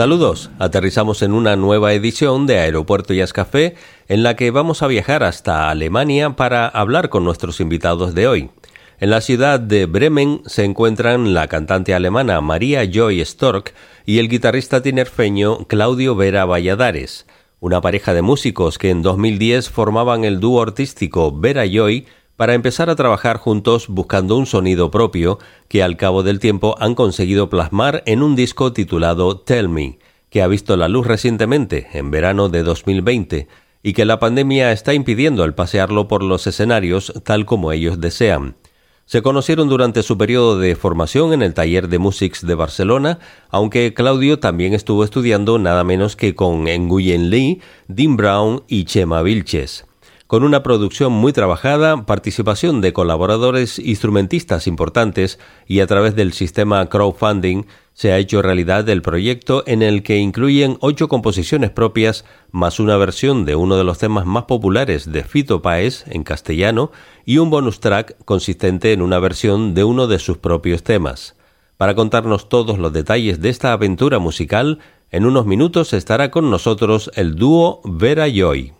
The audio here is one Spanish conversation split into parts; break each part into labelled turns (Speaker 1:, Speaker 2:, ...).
Speaker 1: Saludos, aterrizamos en una nueva edición de Aeropuerto Jazz Café en la que vamos a viajar hasta Alemania para hablar con nuestros invitados de hoy. En la ciudad de Bremen se encuentran la cantante alemana María Joy Stork y el guitarrista tinerfeño Claudio Vera Valladares, una pareja de músicos que en 2010 formaban el dúo artístico Vera Joy para empezar a trabajar juntos buscando un sonido propio que al cabo del tiempo han conseguido plasmar en un disco titulado Tell Me, que ha visto la luz recientemente, en verano de 2020, y que la pandemia está impidiendo el pasearlo por los escenarios tal como ellos desean. Se conocieron durante su periodo de formación en el taller de Musics de Barcelona, aunque Claudio también estuvo estudiando nada menos que con Nguyen Lee, Dean Brown y Chema Vilches. Con una producción muy trabajada, participación de colaboradores instrumentistas importantes y a través del sistema crowdfunding se ha hecho realidad el proyecto en el que incluyen ocho composiciones propias más una versión de uno de los temas más populares de Fito Páez en castellano y un bonus track consistente en una versión de uno de sus propios temas. Para contarnos todos los detalles de esta aventura musical, en unos minutos estará con nosotros el dúo Vera Joy.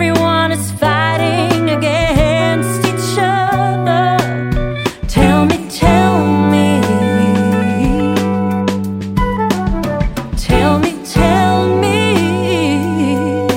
Speaker 2: Everyone is fighting against each other. Tell me, tell me. Tell me, tell me.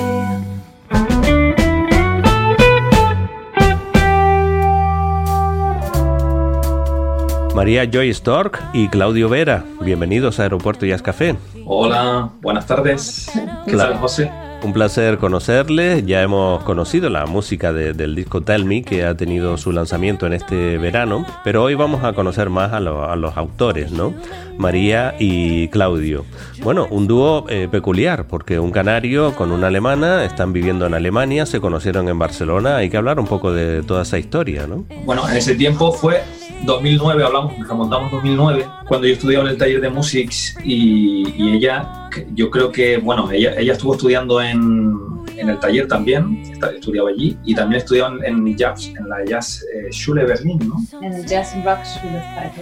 Speaker 1: María Joy Stork y Claudio Vera, bienvenidos a Aeropuerto Jazz Café.
Speaker 3: Hola, buenas tardes. ¿Qué tal, José?
Speaker 1: Un placer conocerles. Ya hemos conocido la música de- del disco Tell Me, que ha tenido su lanzamiento en este verano, pero hoy vamos a conocer más a, a los autores, ¿no? María y Claudio. Bueno, un dúo eh, peculiar, porque un canario con una alemana están viviendo en Alemania, se conocieron en Barcelona. Hay que hablar un poco de toda esa historia, ¿no?
Speaker 3: Bueno, en ese tiempo fue 2009, hablamos, remontamos 2009, cuando yo estudiaba en el taller de Musics y, y ella, yo creo que, bueno, ella, ella estuvo estudiando en, en el taller también, estudiaba allí, y también estudiaba en, en Jazz, en la Jazz eh, Schule Berlin, ¿no?
Speaker 4: En el Jazz Rock Paris.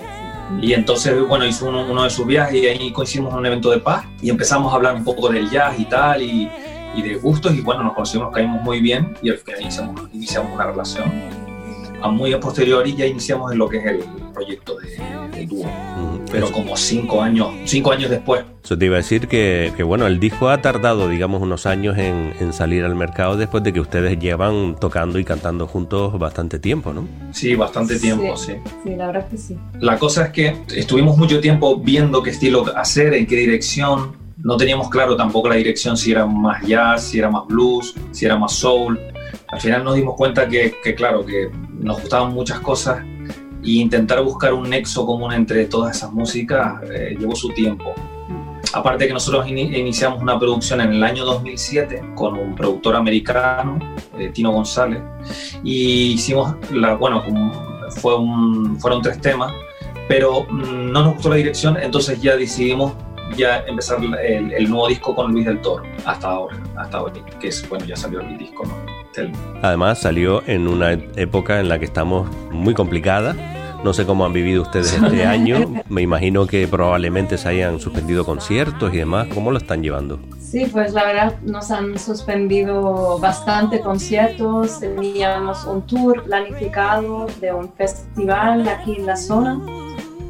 Speaker 3: Y entonces, bueno, hizo uno, uno de sus viajes y ahí coincidimos en un evento de paz y empezamos a hablar un poco del jazz y tal y, y de gustos y bueno, nos conocimos, nos caímos muy bien y al final iniciamos, iniciamos una relación. A muy a posteriori ya iniciamos en lo que es el proyecto de, de dúo. Pero como cinco años, cinco años después.
Speaker 1: Eso te iba a decir que, que bueno, el disco ha tardado, digamos, unos años en, en, salir al mercado después de que ustedes llevan tocando y cantando juntos bastante tiempo, ¿no?
Speaker 3: Sí, bastante tiempo, sí.
Speaker 4: Sí, sí la verdad que sí.
Speaker 3: La cosa es que estuvimos mucho tiempo viendo qué estilo hacer, en qué dirección. No teníamos claro tampoco la dirección si era más jazz, si era más blues, si era más soul. Al final nos dimos cuenta que, que claro, que nos gustaban muchas cosas y intentar buscar un nexo común entre todas esas músicas eh, llevó su tiempo. Aparte que nosotros in iniciamos una producción en el año 2007 con un productor americano, eh, Tino González, y hicimos, la, bueno, fue un, fueron tres temas, pero mm, no nos gustó la dirección, entonces ya decidimos ya empezar el, el, nuevo disco con Luis del Toro, hasta ahora, hasta hoy, que es, bueno, ya salió el disco, ¿no?
Speaker 1: Además salió en una época en la que estamos muy complicada. No sé cómo han vivido ustedes este año. Me imagino que probablemente se hayan suspendido conciertos y demás. ¿Cómo lo están llevando?
Speaker 4: Sí, pues la verdad nos han suspendido bastante conciertos. Teníamos un tour planificado de un festival aquí en la zona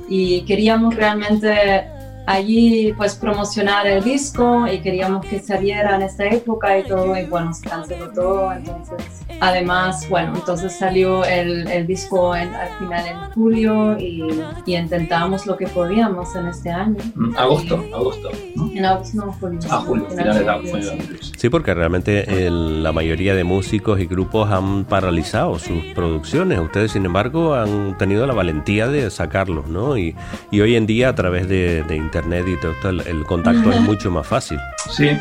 Speaker 4: y queríamos realmente allí pues promocionar el disco y queríamos que saliera en esta época y todo y bueno se canceló todo entonces además bueno entonces salió el, el disco en, al final en julio y, y, intentamos lo que podíamos en este año.
Speaker 3: Agosto y, agosto
Speaker 4: ¿no? en agosto no julio
Speaker 3: ah julio final de julio,
Speaker 1: sí porque realmente el, la mayoría de músicos y grupos han paralizado sus producciones. Ustedes sin embargo han tenido la valentía de sacarlos no y, y hoy en día a través de, de internet y todo esto, el, el contacto es mucho más fácil.
Speaker 3: Sí,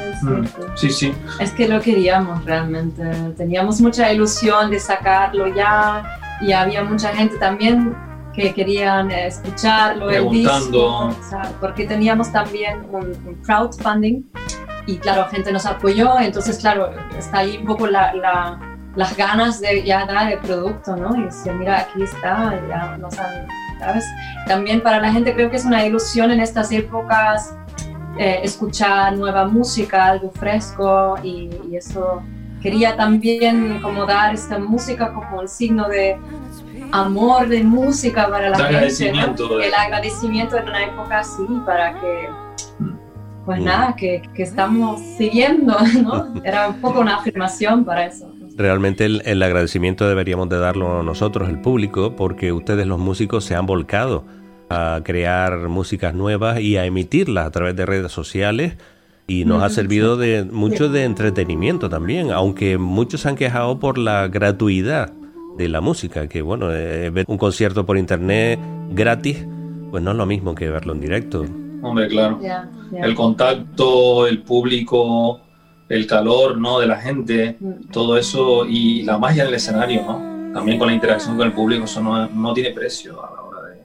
Speaker 3: sí, sí.
Speaker 4: Es que lo queríamos realmente. Teníamos mucha ilusión de sacarlo ya y había mucha gente también que querían escucharlo, el disco, porque teníamos también un, un, crowdfunding y claro, gente nos apoyó, entonces claro, está ahí un poco la, la, las ganas de ya dar el producto, ¿no? Y decir, mira, aquí está, ya nos han ¿sabes? También para la gente creo que es una ilusión en estas épocas eh, escuchar nueva música, algo fresco y, y, eso quería también como dar esta música como un signo de amor de música para la
Speaker 3: el
Speaker 4: gente,
Speaker 3: agradecimiento
Speaker 4: ¿no? el agradecimiento en una época así para que pues nada, que, que estamos siguiendo, ¿no? Era un poco una afirmación para eso
Speaker 1: realmente el, el, agradecimiento deberíamos de darlo nosotros, el público, porque ustedes los músicos se han volcado a crear músicas nuevas y a emitirlas a través de redes sociales y nos ha servido de mucho de entretenimiento también, aunque muchos se han quejado por la gratuidad de la música, que bueno, eh, ver un concierto por internet gratis, pues no es lo mismo que verlo en directo.
Speaker 3: Hombre, claro. Yeah, yeah. El contacto, el público, el calor ¿no? de la gente, todo eso y la magia del escenario, ¿no? También con la interacción con el público, eso no, no tiene precio a la hora de...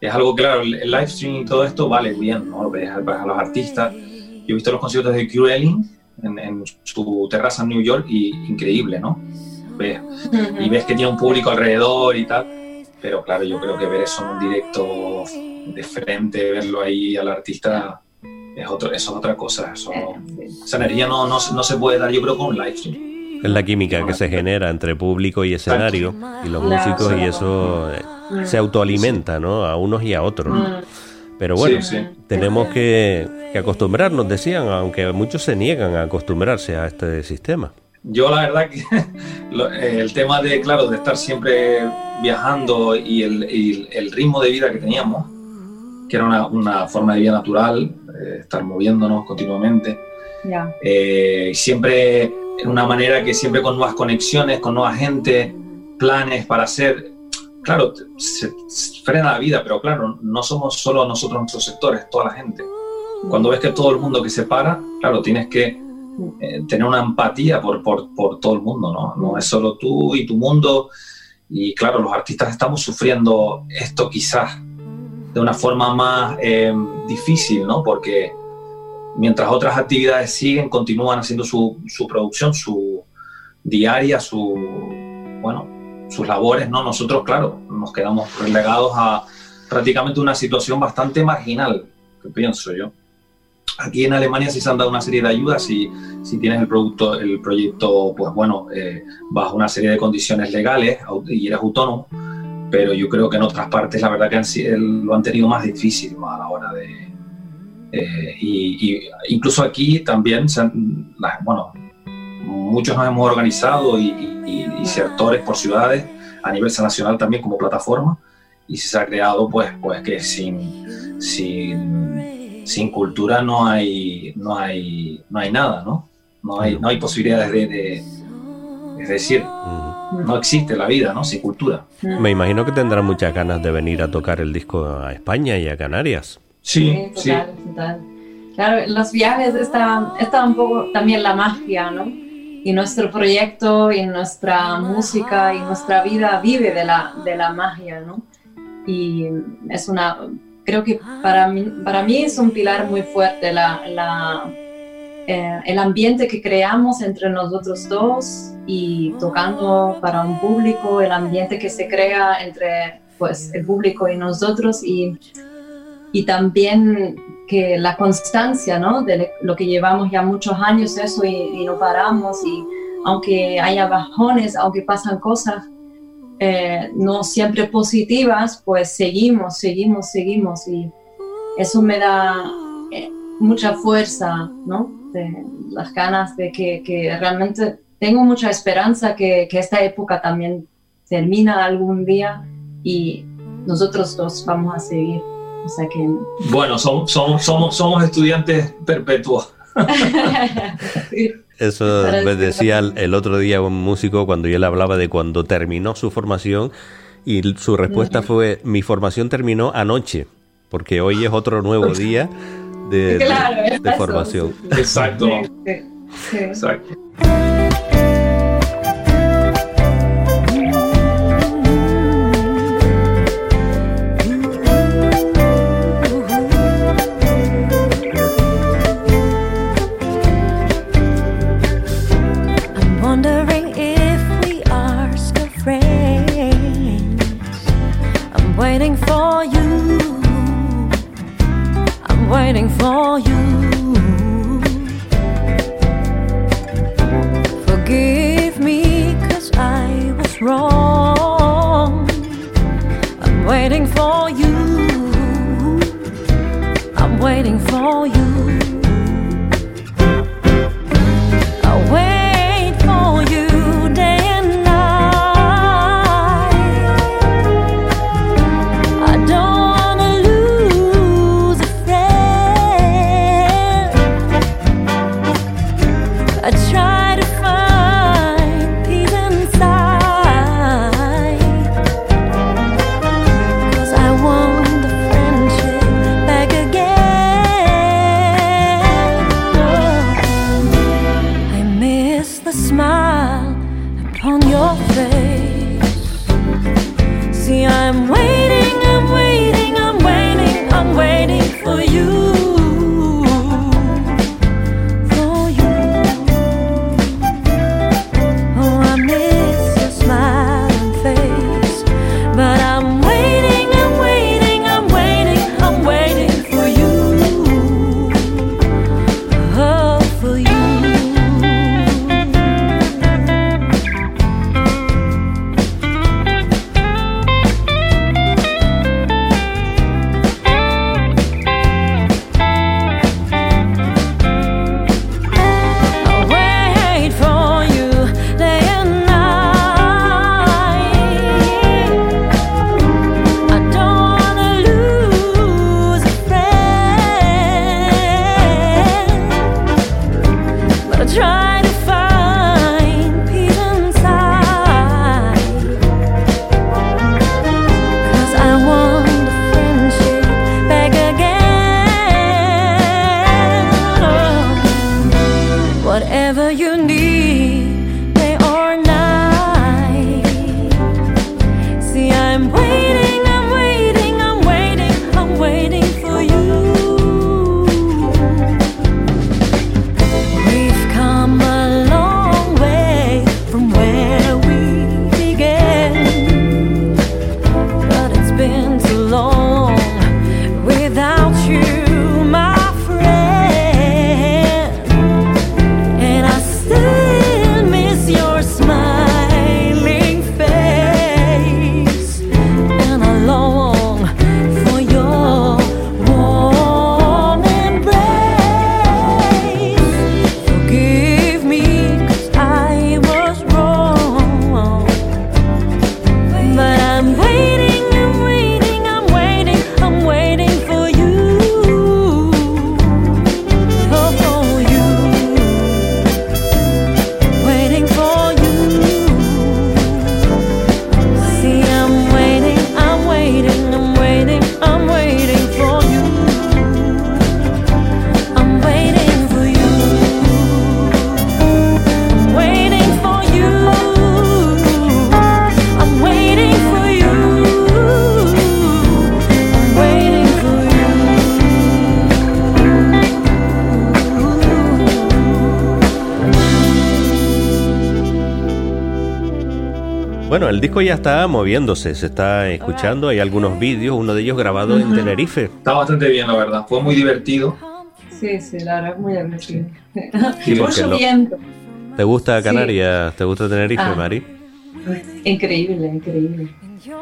Speaker 3: Es algo claro, el, live stream y todo esto vale bien, ¿no? Ves a, los artistas. Yo he visto los conciertos de Q Elling en, en, su terraza en New York y increíble, ¿no? Ves. Y ves que tiene un público alrededor y tal. Pero claro, yo creo que ver eso en un directo de frente, verlo ahí al artista es otro, eso es otra cosa. Eso, esa energía no, no, no, se puede dar, yo creo, con un live stream.
Speaker 1: Es la química que se genera entre público y escenario y los músicos y eso se autoalimenta, ¿no? A unos y a otros. Pero bueno, sí, sí. tenemos que, que, acostumbrarnos, decían, aunque muchos se niegan a acostumbrarse a este sistema.
Speaker 3: Yo la verdad que el tema de, claro, de estar siempre viajando y el, y el ritmo de vida que teníamos, que era una, una forma de vida natural, estar moviéndonos continuamente.
Speaker 4: Yeah.
Speaker 3: Eh, siempre en una manera que siempre con nuevas conexiones, con nueva gente, planes para hacer. Claro, se, se frena la vida, pero claro, no somos solo nosotros nuestros sectores, toda la gente. Cuando ves que todo el mundo que se para, claro, tienes que eh, tener una empatía por, por, por, todo el mundo, ¿no? No es solo tú y tu mundo. Y claro, los artistas estamos sufriendo esto quizás de una forma más eh, difícil, ¿no? Porque mientras otras actividades siguen, continúan haciendo su, su, producción, su diaria, su, bueno, sus labores, ¿no? Nosotros, claro, nos quedamos relegados a prácticamente una situación bastante marginal, que pienso yo. Aquí en Alemania sí se han dado una serie de ayudas si, si tienes el, producto, el proyecto, pues bueno, eh, bajo una serie de condiciones legales y eres autónomo, pero yo creo que en otras partes la verdad que lo han tenido más difícil a la hora de... Eh, y, incluso aquí también, bueno, muchos nos hemos organizado y, y, sectores por ciudades a nivel nacional también como plataforma y se ha creado pues, pues que sin, sin, sin cultura no hay, no, hay, no hay nada, ¿no? No hay, no hay posibilidades de, es decir, no existe la vida, ¿no? Sin cultura.
Speaker 1: Me imagino que tendrán muchas ganas de venir a tocar el disco a España y a Canarias.
Speaker 3: Sí, sí.
Speaker 4: Claro, los viajes está, está un poco también la magia, ¿no? y nuestro proyecto y nuestra música y nuestra vida vive de la, de la magia, ¿no? Y es una, creo que para mí, para mí es un pilar muy fuerte la, la eh, el ambiente que creamos entre nosotros dos y tocando para un público, el ambiente que se crea entre pues, el público y nosotros y, y también que la constancia, ¿no? De lo que llevamos ya muchos años eso y, no paramos y aunque haya bajones, aunque pasan cosas eh, no siempre positivas, pues seguimos, seguimos, seguimos y eso me da eh, mucha fuerza, ¿no? De las ganas de que, que realmente tengo mucha esperanza que, que esta época también termina algún día y nosotros dos vamos a seguir. O sea que...
Speaker 3: Bueno, somos, somos, somos, somos estudiantes perpetuos.
Speaker 1: Eso me decía el otro día un músico cuando yo le hablaba de cuando terminó su formación y su respuesta fue, mi formación terminó anoche, porque hoy es otro nuevo día de, de formación.
Speaker 3: Exacto. Exacto.
Speaker 1: Disco ya está moviéndose, se está escuchando, hay algunos vídeos, uno de ellos grabado en Tenerife.
Speaker 3: Está bastante bien, la verdad, fue muy divertido.
Speaker 4: Sí, sí, la verdad, muy divertido.
Speaker 1: Sí,
Speaker 4: Mucho viento.
Speaker 1: ¿Te gusta Canarias? ¿Te gusta Tenerife,
Speaker 4: Ah.
Speaker 1: Mari?
Speaker 4: Increíble, increíble.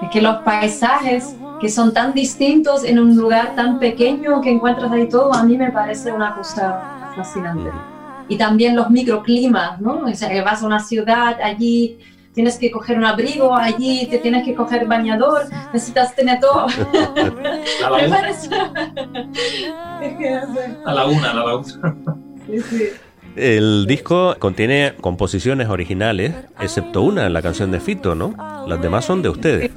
Speaker 4: Es que los paisajes que son tan distintos en un lugar tan pequeño que encuentras ahí todo, a mí me parece una cosa fascinante. Y también los microclimas, ¿no? O sea, que vas a una ciudad, allí tienes que coger un abrigo, allí te tienes que coger bañador, necesitas tener todo.
Speaker 3: La.
Speaker 4: Es que no sé.
Speaker 3: la la laguna.
Speaker 4: Sí, sí.
Speaker 1: El disco contiene composiciones originales, excepto una, la canción de Fito, ¿no? Las demás son de ustedes.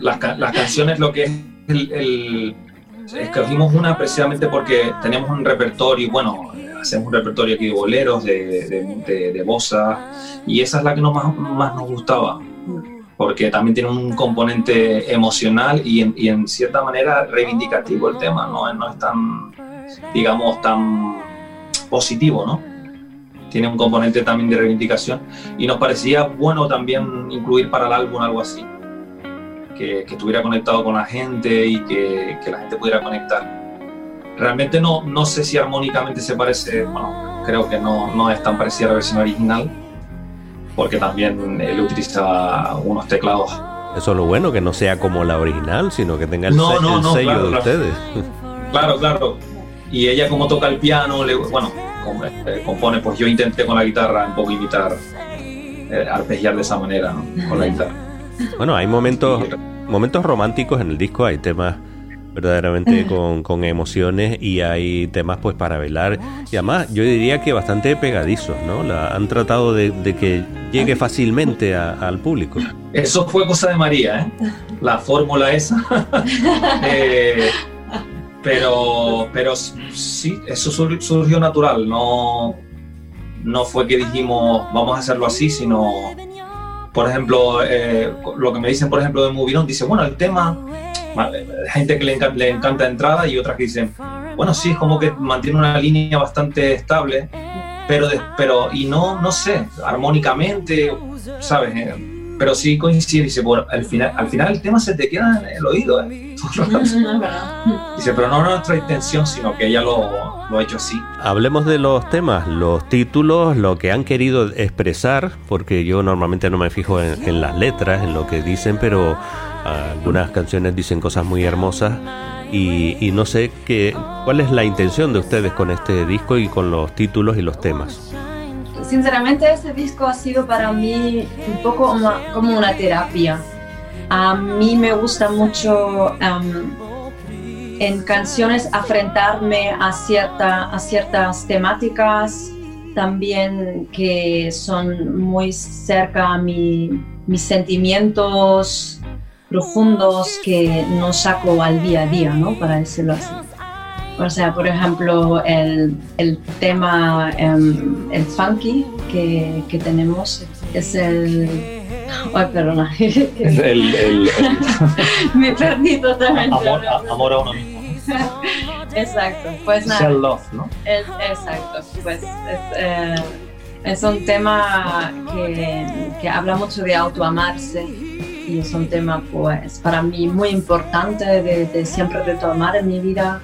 Speaker 3: Las, ca- las canciones, lo que es el, el- Escogimos una precisamente porque tenemos un repertorio, bueno, hacemos un repertorio aquí de boleros, de, de, de, de bossa, y esa es la que nos más, más nos gustaba, porque también tiene un componente emocional y en, y en cierta manera reivindicativo el tema, no, no es tan, digamos, tan positivo, ¿no? Tiene un componente también de reivindicación y nos parecía bueno también incluir para el álbum algo así que, que estuviera conectado con la gente y que, que la gente pudiera conectar. Realmente no, no sé si armónicamente se parece, bueno, creo que no, no es tan parecida a la versión original, porque también él utiliza unos teclados.
Speaker 1: Eso es lo bueno, que no sea como la original, sino que tenga el,
Speaker 3: No,
Speaker 1: se-
Speaker 3: no,
Speaker 1: el
Speaker 3: no,
Speaker 1: sello
Speaker 3: claro,
Speaker 1: de
Speaker 3: claro.
Speaker 1: ustedes.
Speaker 3: Claro, claro. Y ella como toca el piano, le- bueno, eh, compone, pues yo intenté con la guitarra un poco imitar, eh, arpegiar de esa manera, ¿no? Con la guitarra.
Speaker 1: Bueno, hay momentos, momentos románticos en el disco, hay temas verdaderamente con, con emociones y hay temas pues para bailar y además yo diría que bastante pegadizos, ¿no? La, han tratado de, de que llegue fácilmente a- al público.
Speaker 3: Eso fue cosa de María, ¿eh? La fórmula esa. Eh, pero, pero sí, eso sur- surgió natural. No, no fue que dijimos vamos a hacerlo así, sino, por ejemplo, eh, lo que me dicen, por ejemplo, de Movirón, dice, bueno, el tema, gente que le encanta, le encanta entrada y otras que dicen, bueno, sí, es como que mantiene una línea bastante estable, pero, de- pero y no, no sé, armónicamente, ¿sabes? Eh, pero sí coincide, dice, bueno, al final, al final el tema se te queda en el oído, ¿eh? Dice, pero no nuestra intención, sino que ella lo, lo ha hecho así.
Speaker 1: Hablemos de los temas, los títulos, lo que han querido expresar, porque yo normalmente no me fijo en, en las letras, en lo que dicen, pero algunas canciones dicen cosas muy hermosas y, y no sé qué, cuál es la intención de ustedes con este disco y con los títulos y los temas.
Speaker 4: Sinceramente, este disco ha sido para mí un poco como, como una terapia. A mí me gusta mucho am, en canciones afrontarme a, cierta, a ciertas temáticas también que son muy cerca a mi- mis sentimientos profundos que no saco al día a día, ¿no? Para decirlo así. O sea, por ejemplo, el, el tema, em, el funky que, que tenemos es el... Ay, perdona.
Speaker 3: El, el- el-
Speaker 4: Me perdí totalmente.
Speaker 3: amor, a- amor a uno mismo.
Speaker 4: Exacto, pues nada.
Speaker 3: Self-love, ¿no?
Speaker 4: Exacto, pues es, eh, es un tema que, que habla mucho de autoamarse y es un tema pues para mí muy importante de, de siempre retomar en mi vida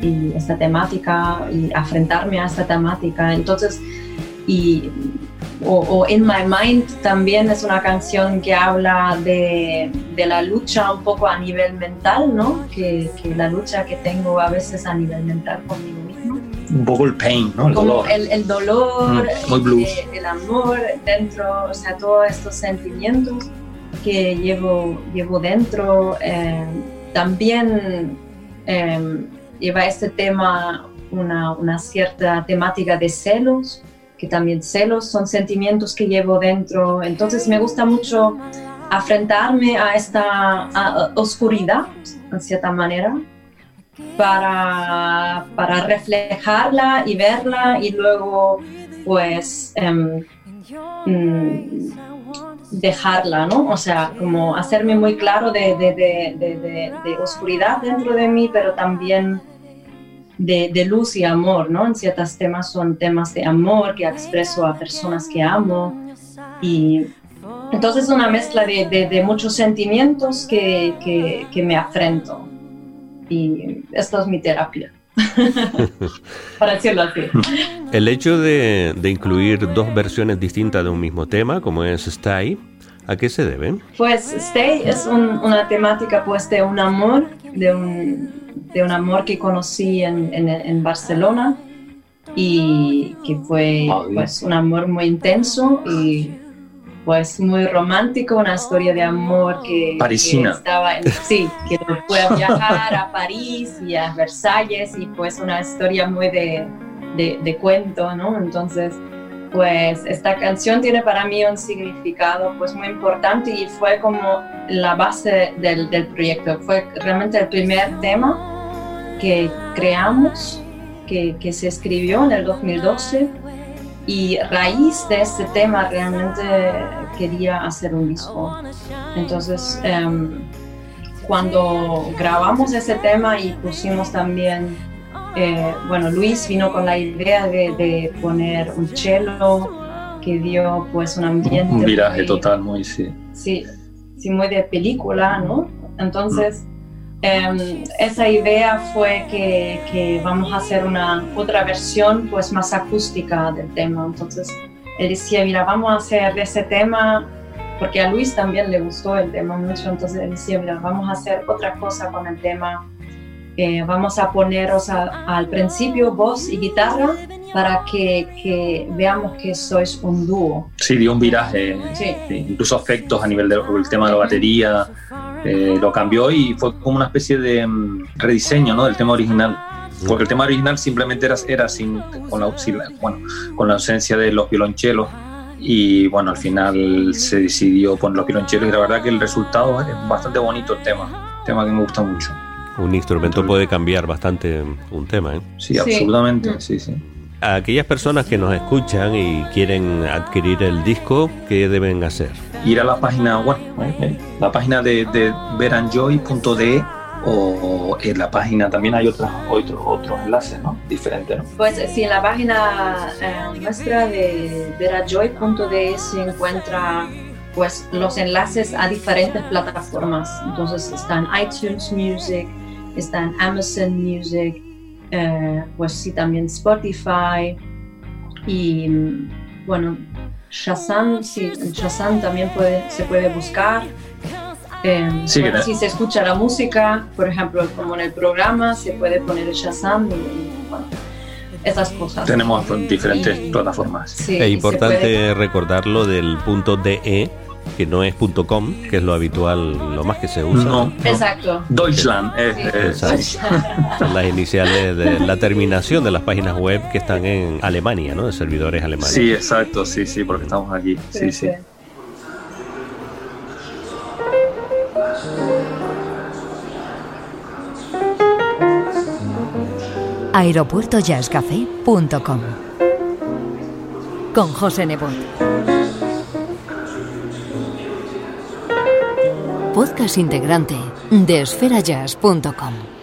Speaker 4: y esta temática y afrontarme a esta temática. Entonces, y, o, o In My Mind también es una canción que habla de, de la lucha un poco a nivel mental, ¿no? Que, que la lucha que tengo a veces a nivel mental conmigo mismo
Speaker 3: Un poco el pain, ¿no? El
Speaker 4: como
Speaker 3: dolor.
Speaker 4: el, el dolor,
Speaker 3: Mm, blues.
Speaker 4: eh, el amor dentro, o sea, todos estos sentimientos que llevo, llevo dentro. eh, también eh, lleva este tema una, una cierta temática de celos, que también celos son sentimientos que llevo dentro. Entonces me gusta mucho afrontarme a esta a- a oscuridad, en cierta manera, para, para reflejarla y verla y luego pues mm, dejarla, ¿no? O sea, como hacerme muy claro de, de- de- oscuridad dentro de mí, pero también de, luz y amor, ¿no? En ciertos temas son temas de amor que expreso a personas que amo y entonces es una mezcla de, muchos sentimientos que, que, que, me afrento. Y esto es mi terapia. Para decirlo así.
Speaker 1: El hecho de, de, incluir dos versiones distintas de un mismo tema, como es Stay, ¿a qué se debe?
Speaker 4: Pues Stay es una temática pues de un amor, de un, de un amor que conocí en, en, en Barcelona y que fue pues un amor muy intenso y pues muy romántico, una historia de amor que, estaba en, sí, que fue a viajar a París y a Versalles y pues una historia muy de, de, cuento, ¿no? Entonces, pues esta canción tiene para mí un significado pues muy importante y fue como la base del, del proyecto, fue realmente el primer tema que creamos, que, que se escribió en el 2012 y raíz de este tema realmente quería hacer un disco. Entonces, em, cuando grabamos ese tema y pusimos también, eh, bueno, Luis vino con la idea de, poner un cello que dio pues un ambiente.
Speaker 3: Un viraje total, muy, sí.
Speaker 4: Sí, sí, muy de película, ¿no? Entonces... Em, esa idea fue que, vamos a hacer una otra versión pues más acústica del tema. Entonces él decía, mira, vamos a hacer ese tema, porque a Luis también le gustó el tema mucho, entonces él decía, mira, vamos a hacer otra cosa con el tema. Eh, vamos a poneros al principio voz y guitarra para que, veamos que sois un dúo.
Speaker 3: Sí, dio un viraje, sí. incluso efectos a nivel del tema de la batería, eh, lo cambió y fue como una especie de mm, rediseño ¿no? del tema original. Porque el tema original simplemente era, era sin, con, la, bueno, con la ausencia de los violonchelos y bueno, al final se decidió poner los violonchelos y la verdad que el resultado es bastante bonito el tema, tema que me gusta mucho.
Speaker 1: Un instrumento puede cambiar bastante un tema, ¿eh?
Speaker 3: Sí, absolutamente, sí, sí.
Speaker 1: A aquellas personas que nos escuchan y quieren adquirir el disco, ¿qué deben hacer?
Speaker 3: ir a la página web, ¿eh? la página de, de veranjoy.de o en la página también hay otros otros otros enlaces ¿no? diferentes ¿no?
Speaker 4: pues sí en la página eh, nuestra de veranjoy.de se encuentra pues los enlaces a diferentes plataformas entonces están iTunes Music están Amazon Music eh, pues sí también Spotify y bueno Shazam, sí, en Shazam también puede, se puede buscar. Em, si se escucha la música, por ejemplo, como en el programa, se puede poner el Shazam y, esas cosas.
Speaker 3: Tenemos diferentes plataformas.
Speaker 1: es importante recordarlo del punto DE que no es .com, que es lo habitual, lo más que se usa.
Speaker 4: No, exacto.
Speaker 3: Deutschland
Speaker 1: es, Son las iniciales de la terminación de las páginas web que están en Alemania, ¿no? De servidores alemanes.
Speaker 3: Sí, exacto, sí, sí, porque estamos aquí. Sí, sí.
Speaker 5: aeropuertojazzcafé.com con José Nebot. Podcast integrante de esferajazz.com.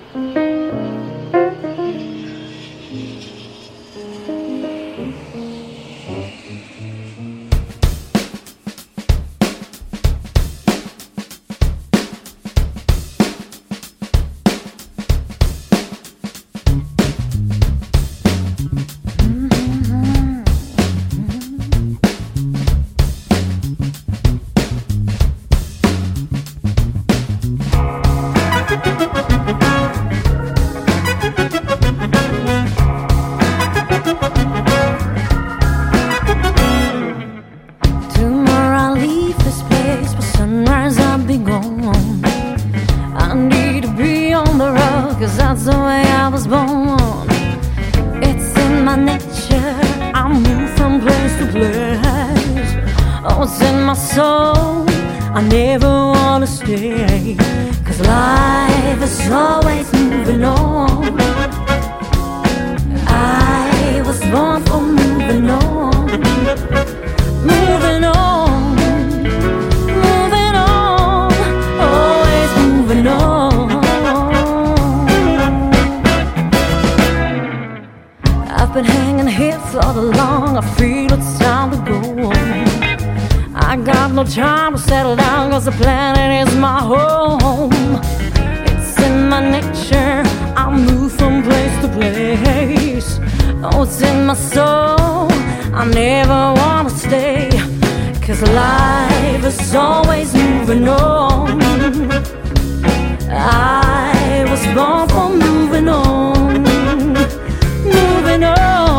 Speaker 2: Oh, in my soul. I never wanna stay. Cause life is always moving on. I was born for moving on. Moving on. Moving on. Always moving on. I've been hanging here so long. I feel it's time to go on. I got no time to settle down cause the planet is my home. It's in my nature, I move from place to place. Oh, it's in my soul, I never wanna stay. Cause life is always moving on. I was born for moving on,
Speaker 1: moving on.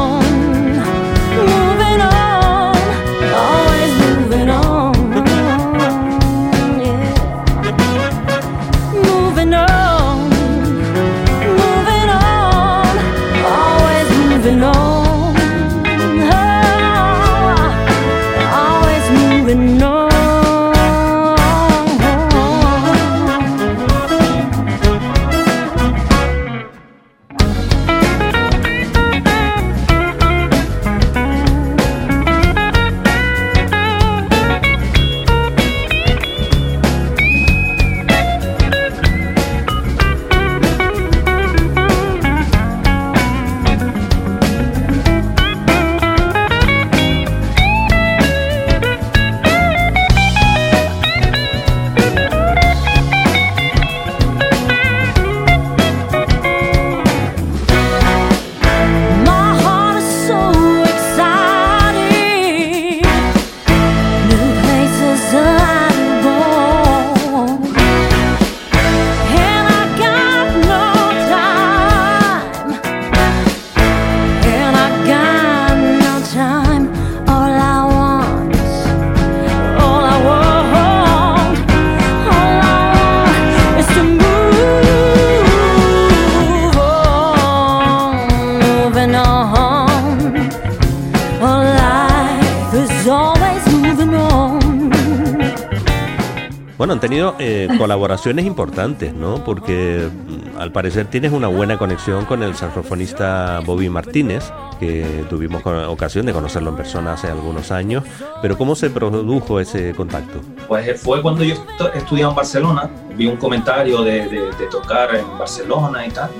Speaker 1: Colaboraciones importantes, ¿no? Porque mm, al parecer tienes una buena conexión con el saxofonista Bobby Martínez, que tuvimos ocasión de conocerlo en persona hace algunos años. Pero ¿cómo se produjo ese contacto?
Speaker 3: Pues eh, fue cuando yo estu- estudiaba en Barcelona, vi un comentario de, tocar en Barcelona y tal,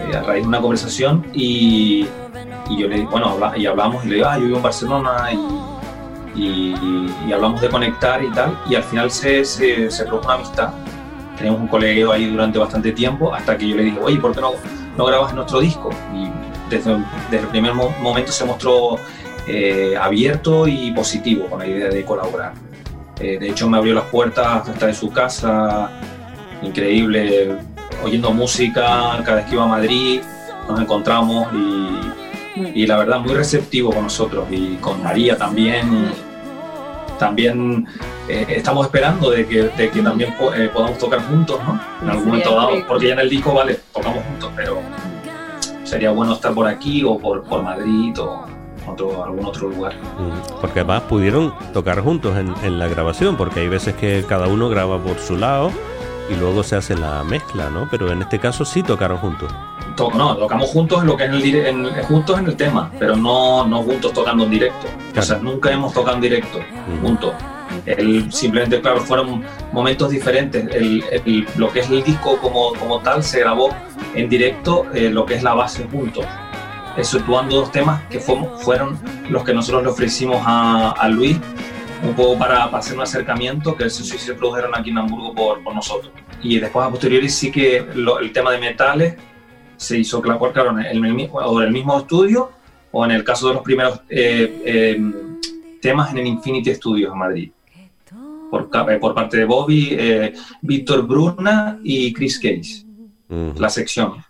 Speaker 3: eh, a raíz de una conversación y, yo le bueno, habla- y hablamos y le digo, ah, yo vivo en Barcelona y, hablamos de conectar y tal, y al final se, se, se una amistad. Teníamos un colegio ahí durante bastante tiempo hasta que yo le dije, oye, ¿por qué no, no grabas en nuestro disco? Y desde, desde el primer mo- momento se mostró eh, abierto y positivo con la idea de colaborar. Eh, de hecho, me abrió las puertas hasta de su casa, increíble, oyendo música cada vez que iba a Madrid, nos encontramos y, y la verdad muy receptivo con nosotros y con María también. también eh, estamos esperando de que, de que también po- eh, podamos tocar juntos, ¿no? En algún momento dado, porque ya en el disco, vale, tocamos juntos, pero sería bueno estar por aquí o por, por Madrid o otro, algún otro lugar.
Speaker 1: Mm, Porque además pudieron tocar juntos en, en la grabación, porque hay veces que cada uno graba por su lado y luego se hace la mezcla, ¿no? Pero en este caso sí tocaron juntos.
Speaker 3: To- no, tocamos juntos en lo que es el dire- en- juntos en el tema, pero no, no juntos tocando en directo. O sea, nunca hemos tocado en directo juntos. Simplemente, claro, fueron momentos diferentes. El- el- lo que es el disco como, como tal se grabó en directo, eh, lo que es la base juntos, exceptuando dos temas que fueron, los que nosotros le ofrecimos a, a Luis, un poco para, para hacer un acercamiento, que esos sí se produjeron aquí en Hamburgo por, por nosotros. Y después a posteriori sí que lo- el tema de metales se hizo claro, claro en el, mismo, en el mismo estudio o en el caso de los primeros eh, eh, temas en el Infinity Studios en Madrid. Por, eh, por parte de Bobby, eh, Víctor Bruna y Chris Case, la sección.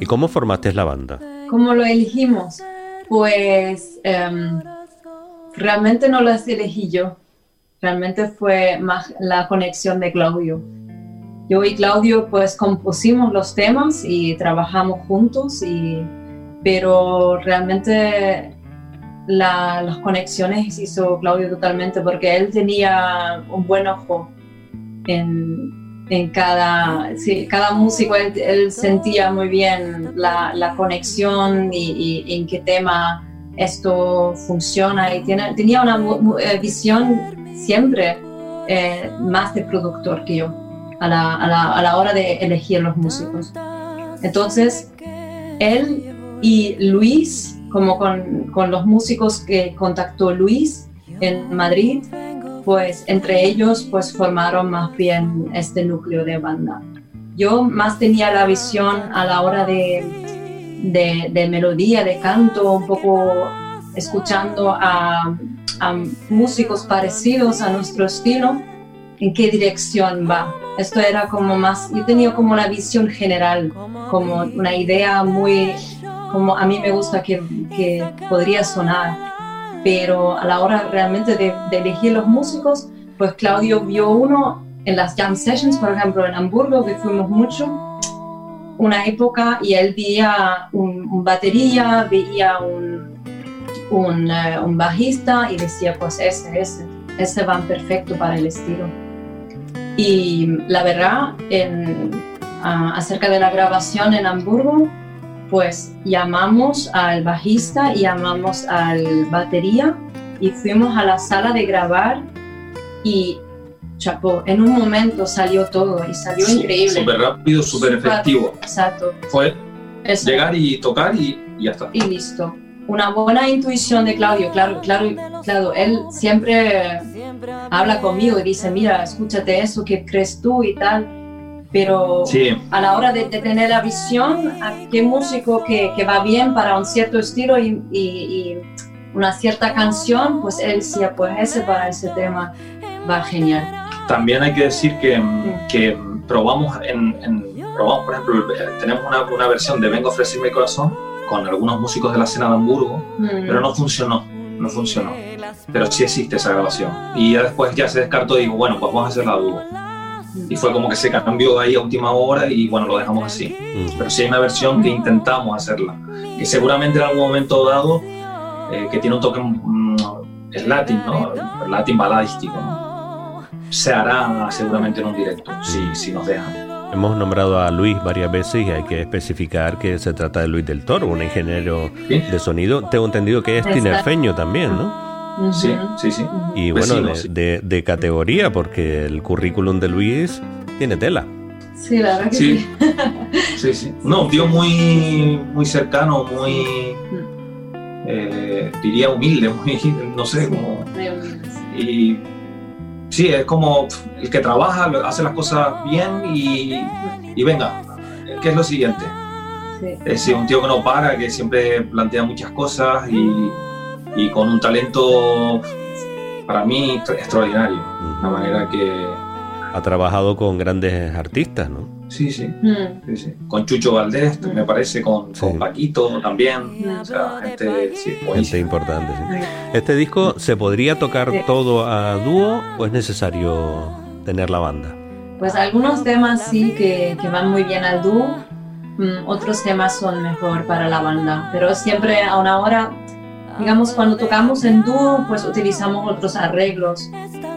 Speaker 1: ¿Y cómo formaste la banda?
Speaker 4: ¿Cómo lo elegimos? Pues em, realmente no las elegí yo. Realmente fue más la conexión de Claudio. Yo y Claudio pues compusimos los temas y trabajamos juntos, y, pero realmente la- las conexiones hizo Claudio totalmente porque él tenía un buen ojo en, en cada, sí, cada músico, él, él sentía muy bien la, la conexión y, y en qué tema esto funciona. Y tiene, tenía una eh, visión siempre eh, más de productor que yo a la, a, la, a la hora de elegir los músicos. Entonces, él y Luis, como con, con los músicos que contactó Luis en Madrid, pues entre ellos pues formaron más bien este núcleo de banda. Yo más tenía la visión a la hora de, de, de melodía, de canto, un poco escuchando a, a músicos parecidos a nuestro estilo, en qué dirección va. Esto era como más, yo tenía como una visión general, como una idea muy, como a mí me gusta que, podría sonar, pero a la hora realmente de, elegir los músicos, pues Claudio vio uno en las jam sessions, por ejemplo en Hamburgo, que fuimos mucho, una época y él veía un, batería, veía un, uh, un, bajista y decía, pues ese, ese, ese van perfecto para el estilo. Y la verdad, en, uh, acerca de la grabación en Hamburgo, pues llamamos al bajista y llamamos al batería y fuimos a la sala de grabar y chapó, en un momento salió todo y salió increíble.
Speaker 3: Súper rápido, súper efectivo.
Speaker 4: Exacto.
Speaker 3: Fue llegar y tocar y, y ya está.
Speaker 4: Y listo una buena intuición de Claudio, claro, claro, claro, él siempre habla conmigo y dice, mira, escúchate eso, ¿qué crees tú y tal? Pero
Speaker 3: sí.
Speaker 4: a la hora de, de, tener la visión, a qué músico que, que, va bien para un cierto estilo y, y, y, una cierta canción, pues él decía, pues ese para ese tema va genial.
Speaker 3: También hay que decir que, que probamos, en, en, probamos, por ejemplo, tenemos una, una versión de Vengo a ofrecerme mi corazón, con algunos músicos de la escena de Hamburgo, mm. pero no funcionó, no funcionó. Pero sí existe esa grabación. Y ya después ya se descartó y digo, bueno, pues vamos a hacerla a dúo. Y fue como que se cambió ahí a última hora y bueno, lo dejamos así. Mm. Pero sí hay una versión que intentamos hacerla, que seguramente en algún momento dado, eh, que tiene un toque mm, es latín, ¿no? El latín baladístico, ¿no? Se hará seguramente en un directo, si, si nos dejan.
Speaker 1: Hemos nombrado a Luis varias veces y hay que especificar que se trata de Luis del Toro, un ingeniero ¿Sí? de sonido. Tengo entendido que es tinerfeño también, ¿no?
Speaker 3: Sí, sí, sí.
Speaker 1: Y bueno, de, de, de, categoría, porque el currículum de Luis tiene tela.
Speaker 4: Sí, la verdad que
Speaker 3: sí. Sí, sí. No, un tío muy, muy cercano, muy, eh, diría humilde, muy, no sé, como... Y sí, es como el que trabaja, hace las cosas bien y, y venga, ¿qué es lo siguiente?
Speaker 4: Sí.
Speaker 3: Es un tío que no para, que siempre plantea muchas cosas y, y con un talento para mí extraordinario. La manera que...
Speaker 1: Ha trabajado con grandes artistas, ¿no?
Speaker 3: Sí, sí. Mm. sí, sí. Con Chucho Valdés, mm. me parece, con, sí. con Paquito también.
Speaker 4: Mm.
Speaker 3: O sea, gente, sí,
Speaker 1: gente importante. Sí. ¿Este disco se podría tocar todo a dúo o es necesario tener la banda?
Speaker 4: Pues algunos temas sí que, que van muy bien al dúo, otros temas son mejor para la banda, pero siempre a una hora, digamos, cuando tocamos en dúo, pues utilizamos otros arreglos,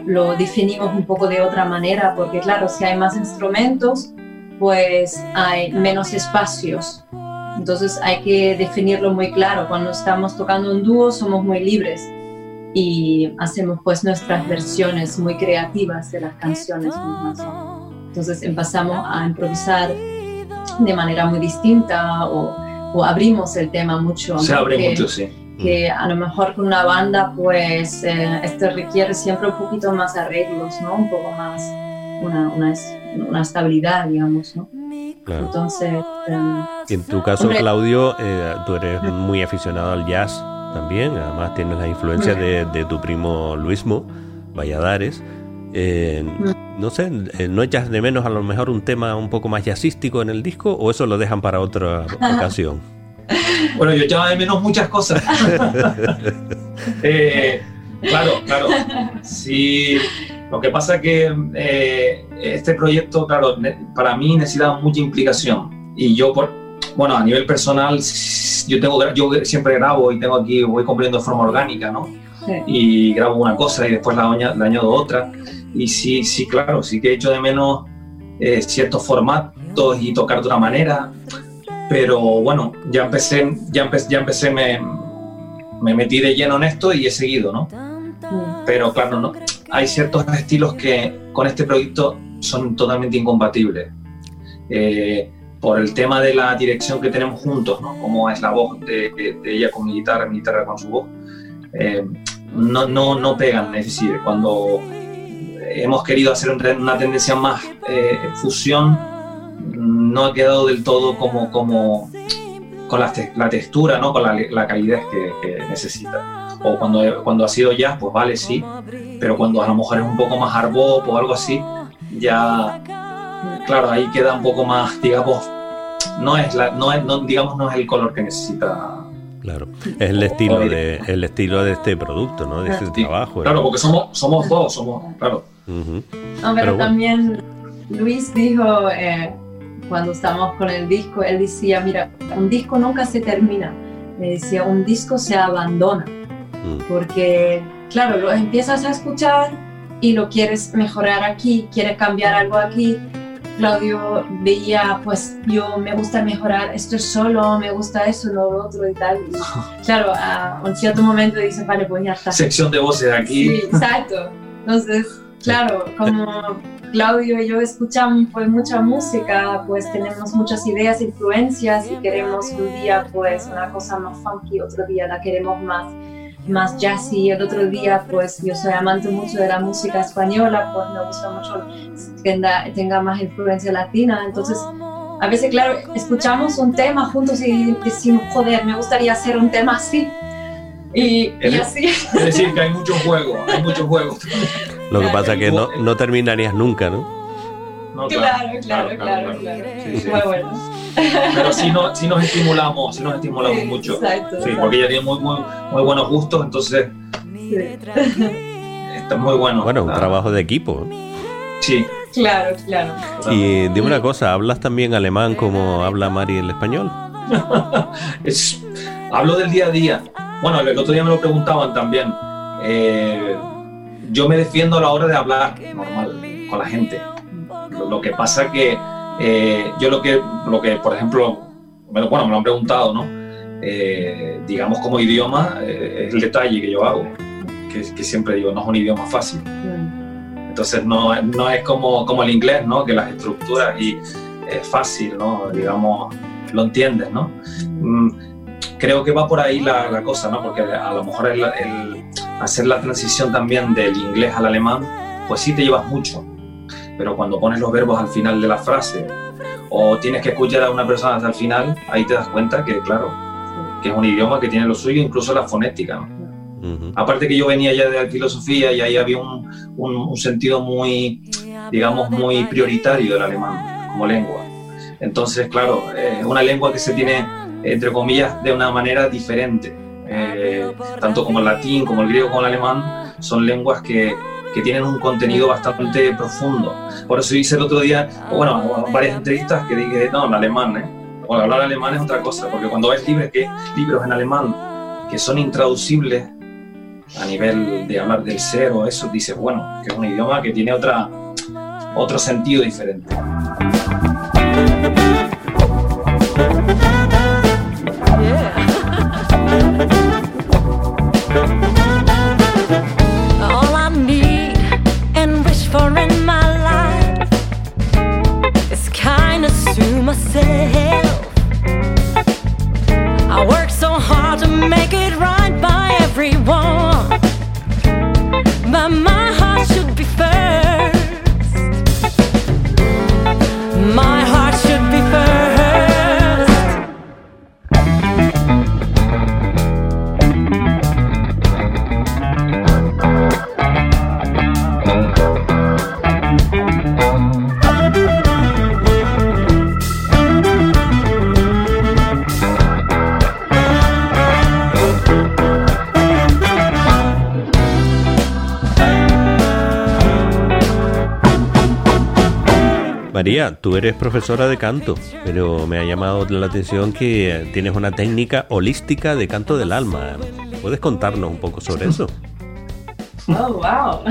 Speaker 4: lo definimos un poco de otra manera, porque claro, si hay más instrumentos, pues hay menos espacios. Entonces hay que definirlo muy claro. Cuando estamos tocando un dúo somos muy libres y hacemos pues nuestras versiones muy creativas de las canciones mismas. Entonces empezamos a improvisar de manera muy distinta o, o abrimos el tema mucho.
Speaker 3: Se abre mucho, sí.
Speaker 4: Que a lo mejor con una banda pues eh, esto requiere siempre un poquito más arreglos, ¿no? Un poco más, una, una, una estabilidad, digamos, ¿no?
Speaker 1: Claro.
Speaker 4: Entonces... Um,
Speaker 1: en tu caso, hombre, Claudio, eh, tú eres muy aficionado al jazz también, además tienes la influencia de, de tu primo Luismo Valladares. Eh, no sé, ¿no echas de menos a lo mejor un tema un poco más jazzístico en el disco o eso lo dejan para otra ocasión?
Speaker 3: Bueno, yo echaba de menos muchas cosas. eh, claro, claro. Sí, lo que pasa es que eh, este proyecto, claro, para mí necesitaba mucha implicación. Y yo, por, bueno, a nivel personal, yo, tengo, yo siempre grabo y tengo aquí, voy cumpliendo de forma orgánica, ¿no?
Speaker 4: Sí.
Speaker 3: Y grabo una cosa y después la, la añado otra. Y sí, sí, claro, sí que he hecho de menos eh, ciertos formatos y tocar de otra manera. Pero bueno, ya empecé, ya empecé, ya empecé me, me metí de lleno en esto y he seguido, ¿no? Pero claro, no, hay ciertos estilos que con este proyecto son totalmente incompatibles. Eh, por el tema de la dirección que tenemos juntos, ¿no? Cómo es la voz de, de, de, ella con mi guitarra, mi guitarra con su voz. Eh, no, no, no pegan, es decir, cuando hemos querido hacer una tendencia más eh, fusión, no ha quedado del todo como, como con la, la textura, ¿no? con la, la calidez que, que, necesita. O cuando, cuando ha sido jazz, pues vale, sí, pero cuando a lo mejor es un poco más arbop o algo así, ya, claro, ahí queda un poco más, digamos, no es, la, no es no, digamos, no es el color que necesita
Speaker 1: Claro, es el estilo de el estilo de este producto, ¿no? De este trabajo.
Speaker 3: Claro, porque somos somos dos, somos, claro.
Speaker 4: no, pero, también Luis dijo eh, cuando estábamos con el disco, él decía, mira, un disco nunca se termina. Me decía, un disco se abandona. Mm. Porque, claro, lo empiezas a escuchar y lo quieres mejorar aquí, quieres cambiar algo aquí, Claudio veía, pues yo me gusta mejorar esto solo, me gusta eso, lo otro y tal. claro, a un cierto momento dice, vale, pues ya está.
Speaker 3: Sección de voces aquí.
Speaker 4: Sí, exacto. Entonces, claro, como Claudio y yo escuchamos pues mucha música, pues tenemos muchas ideas, influencias y queremos un día pues una cosa más funky, otro día la queremos más más jazzy. El otro día, pues yo soy amante mucho de la música española, pues me gusta mucho que tenga, más influencia latina. Entonces, a veces, claro, escuchamos un tema juntos y decimos, joder, me gustaría hacer un tema así. Y, y así.
Speaker 3: Es decir, que hay mucho juego, hay mucho juego.
Speaker 1: Lo que pasa es que no, no terminarías nunca,
Speaker 4: ¿no? claro, claro, claro, claro. Sí, Muy bueno.
Speaker 3: Pero sí, no, sí nos estimulamos, sí nos estimulamos mucho. Sí, porque ella tiene muy, muy, muy buenos gustos, entonces está muy bueno.
Speaker 1: Bueno, un trabajo de equipo.
Speaker 3: Sí.
Speaker 4: Claro, claro.
Speaker 1: Y dime una cosa, ¿hablas también alemán como habla Mari el español?
Speaker 3: es, hablo del día a día. Bueno, el otro día me lo preguntaban también. Eh, yo me defiendo a la hora de hablar normal con la gente. Lo, que pasa que eh, yo lo que, lo que, por ejemplo, bueno, me lo han preguntado, ¿no? Eh, digamos como idioma, eh, es el detalle que yo hago, que, siempre digo, no es un idioma fácil. Entonces no, no es como, como el inglés, ¿no? Que las estructuras y es fácil, ¿no? Digamos, lo entiendes, ¿no? Mm, creo que va por ahí la, cosa, ¿no? Porque a lo mejor el hacer la transición también del inglés al alemán, pues sí te llevas mucho pero cuando pones los verbos al final de la frase o tienes que escuchar a una persona hasta el final, ahí te das cuenta que, claro, que es un idioma que tiene lo suyo, incluso la fonética. Aparte que yo venía ya de la filosofía y ahí había un, un, sentido muy, digamos, muy prioritario del alemán como lengua. Entonces, claro, es una lengua que se tiene, entre comillas, de una manera diferente. Eh, tanto como el latín, como el griego, como el alemán, son lenguas que, que tienen un contenido bastante profundo. Por eso hice el otro día, bueno, varias entrevistas que dije, no, en alemán, ¿eh? Bueno, hablar alemán es otra cosa, porque cuando ves libros, que, libros en alemán que son intraducibles a nivel de hablar del ser o eso, dices, bueno, que es un idioma que tiene otra, otro sentido diferente. everyone, but my heart should be first.
Speaker 1: María, tú eres profesora de canto, pero me ha llamado la atención que tienes una técnica holística de canto del alma. ¿Puedes contarnos un poco sobre eso?
Speaker 4: Oh, wow.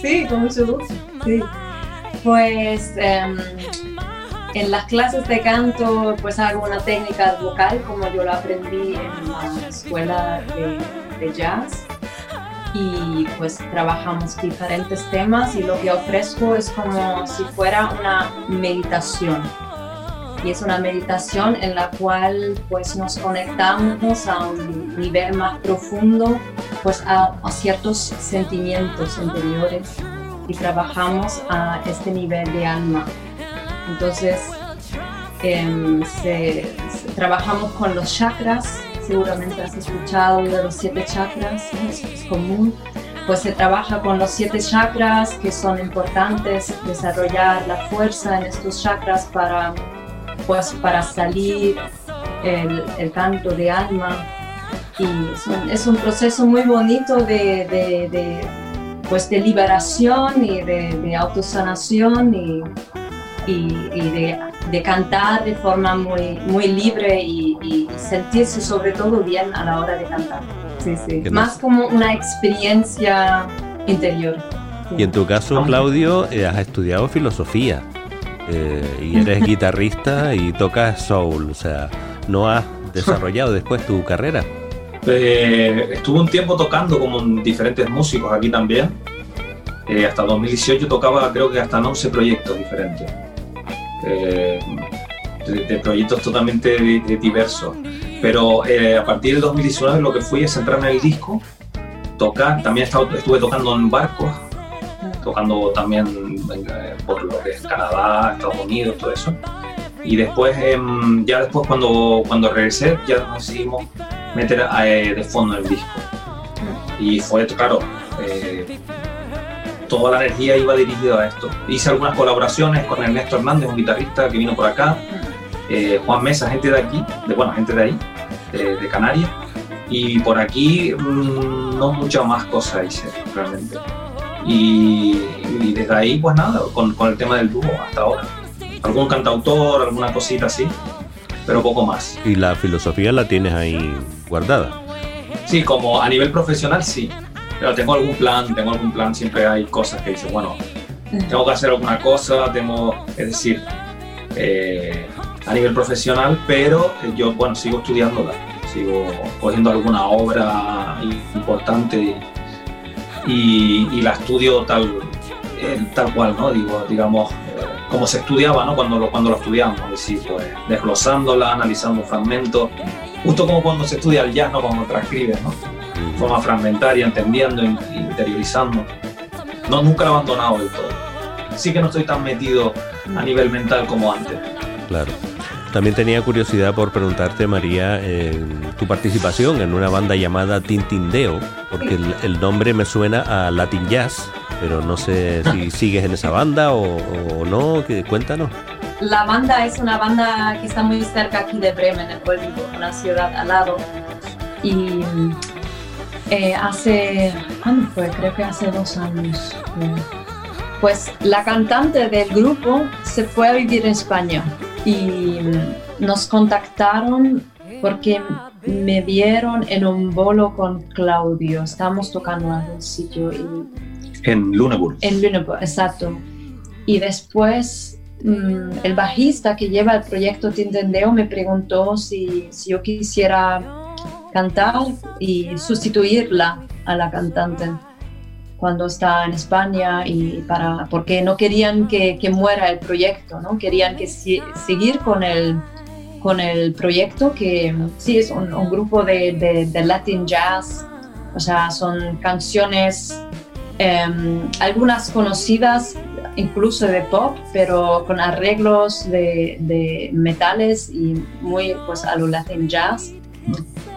Speaker 4: sí, con mucho gusto. Sí. Pues em, en las clases de canto pues hago una técnica vocal como yo lo aprendí en la escuela de jazz y pues trabajamos diferentes temas y lo que ofrezco es como si fuera una meditación. Y es una meditación en la cual pues nos conectamos a un nivel más profundo pues a, ciertos sentimientos interiores y trabajamos a este nivel de alma. Entonces, em, trabajamos con los chakras, seguramente has escuchado de los siete chakras, es común pues se trabaja con los siete chakras que son importantes, desarrollar la fuerza en estos chakras para, pues, para salir el, el canto de alma. Y es un, proceso muy bonito de, de, pues, de liberación y de, autosanación y, y, de, cantar de forma muy, muy libre y, y sentirse sobre todo bien a la hora de cantar. Sí, sí. Más como una experiencia interior.
Speaker 1: Y en tu caso, Claudio, eh, has estudiado filosofía eh, y eres guitarrista y tocas soul, o sea, ¿no has desarrollado después tu carrera?
Speaker 3: Eh, estuve un tiempo tocando como diferentes músicos aquí también. hasta 2018 tocaba creo que hasta 11 proyectos diferentes. De, proyectos totalmente diversos. Pero eh, a partir del 2019 lo que fui es centrarme en el disco, tocar, también estuve tocando en barcos, tocando también por lo que es Canadá, Estados Unidos, todo eso. Y después, em, ya después cuando, cuando regresé, ya decidimos meter eh, de fondo el disco. Y fue, claro, eh, toda la energía iba dirigida a esto. Hice algunas colaboraciones con Ernesto Hernández, un guitarrista que vino por acá, eh, Juan Mesa, gente de aquí, de, bueno, gente de ahí, de, Canarias, y por aquí mm, no muchas más cosas hice realmente. Y, desde ahí, pues nada, con, el tema del dúo hasta ahora. Algún cantautor, alguna cosita así, pero poco más.
Speaker 1: ¿Y la filosofía la tienes ahí guardada?
Speaker 3: Sí, como a nivel profesional sí, pero tengo algún plan, tengo algún plan, siempre hay cosas que dices, bueno, tengo que hacer alguna cosa, tengo, es decir, eh, a nivel profesional, pero eh, yo, bueno, sigo estudiándola, sigo cogiendo alguna obra importante y, la estudio tal, eh, tal cual, ¿no? Digo, digamos, como se estudiaba, ¿no? Cuando lo, cuando lo estudiamos, es decir, pues desglosándola, analizando fragmentos, justo como cuando se estudia el jazz, ¿no? Cuando transcribes, ¿no? Forma fragmentaria, entendiendo, interiorizando. No, nunca lo he abandonado del todo. Sí que no estoy tan metido a nivel mental como antes.
Speaker 1: Claro. También tenía curiosidad por preguntarte, María, tu participación en una banda llamada Tintindeo, porque el, nombre me suena a Latin Jazz, pero no sé si sigues en esa banda o, no, que, cuéntanos.
Speaker 4: La banda es una banda que está muy cerca aquí de Bremen, el pueblo, una ciudad al lado. Y eh, hace, ¿cuándo fue? Creo que hace dos años. Pues la cantante del grupo se fue a vivir en España y nos contactaron porque me vieron en un bolo con Claudio. Estábamos tocando en algún sitio.
Speaker 3: en Luneburg.
Speaker 4: En Luneburg, exacto. Y después mm, el bajista que lleva el proyecto Tintendeo me preguntó si, si yo quisiera cantar y sustituirla a la cantante cuando está en España y para porque no querían que, que muera el proyecto, ¿no? Querían que seguir con el, con el proyecto que sí es un, grupo de, de, Latin jazz, o sea, son canciones, em, algunas conocidas incluso de pop, pero con arreglos de, de metales y muy pues a lo Latin jazz